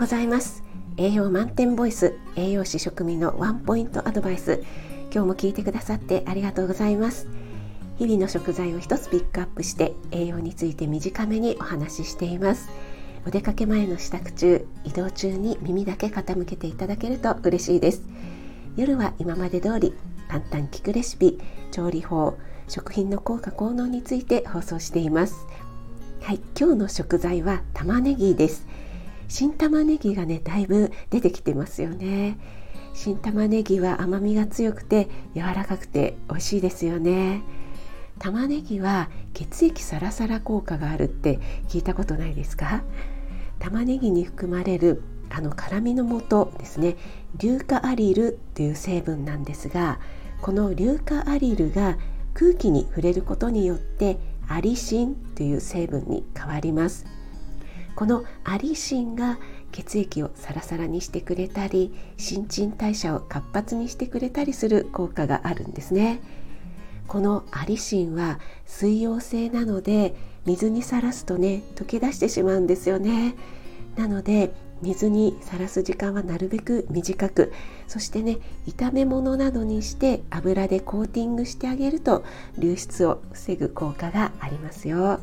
ございます。栄養満点ボイス栄養士食味のワンポイントアドバイス。今日も聞いてくださってありがとうございます。日々の食材を一つピックアップして栄養について短めにお話ししています。お出かけ前の支度中移動中に耳だけ傾けていただけると嬉しいです。夜は今まで通り簡単聞くレシピ調理法食品の効果効能について放送しています。はい今日の食材は玉ねぎです。新玉ねぎがねだいぶ出てきてますよね。新玉ねぎは甘みが強くて柔らかくて美味しいですよね。玉ねぎは血液サラサラ効果があるって聞いたことないですか？玉ねぎに含まれるあの辛みの素ですね。硫化アリルという成分なんですがこの硫化アリルが空気に触れることによってアリシンという成分に変わります。このアリシンが血液をサラサラにしてくれたり新陳代謝を活発にしてくれたりする効果があるんですね。このアリシンは水溶性なので水にさらすとね溶け出してしまうんですよね。なので水にさらす時間はなるべく短くそしてね炒め物などにして油でコーティングしてあげると流出を防ぐ効果がありますよ。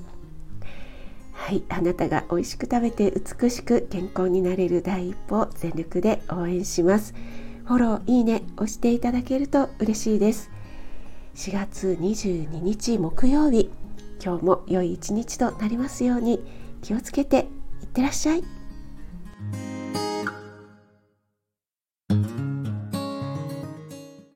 はいあなたが美味しく食べて美しく健康になれる第一歩を全力で応援しますフォローいいね押していただけると嬉しいです4月22日木曜日今日も良い一日となりますように気をつけていってらっしゃい。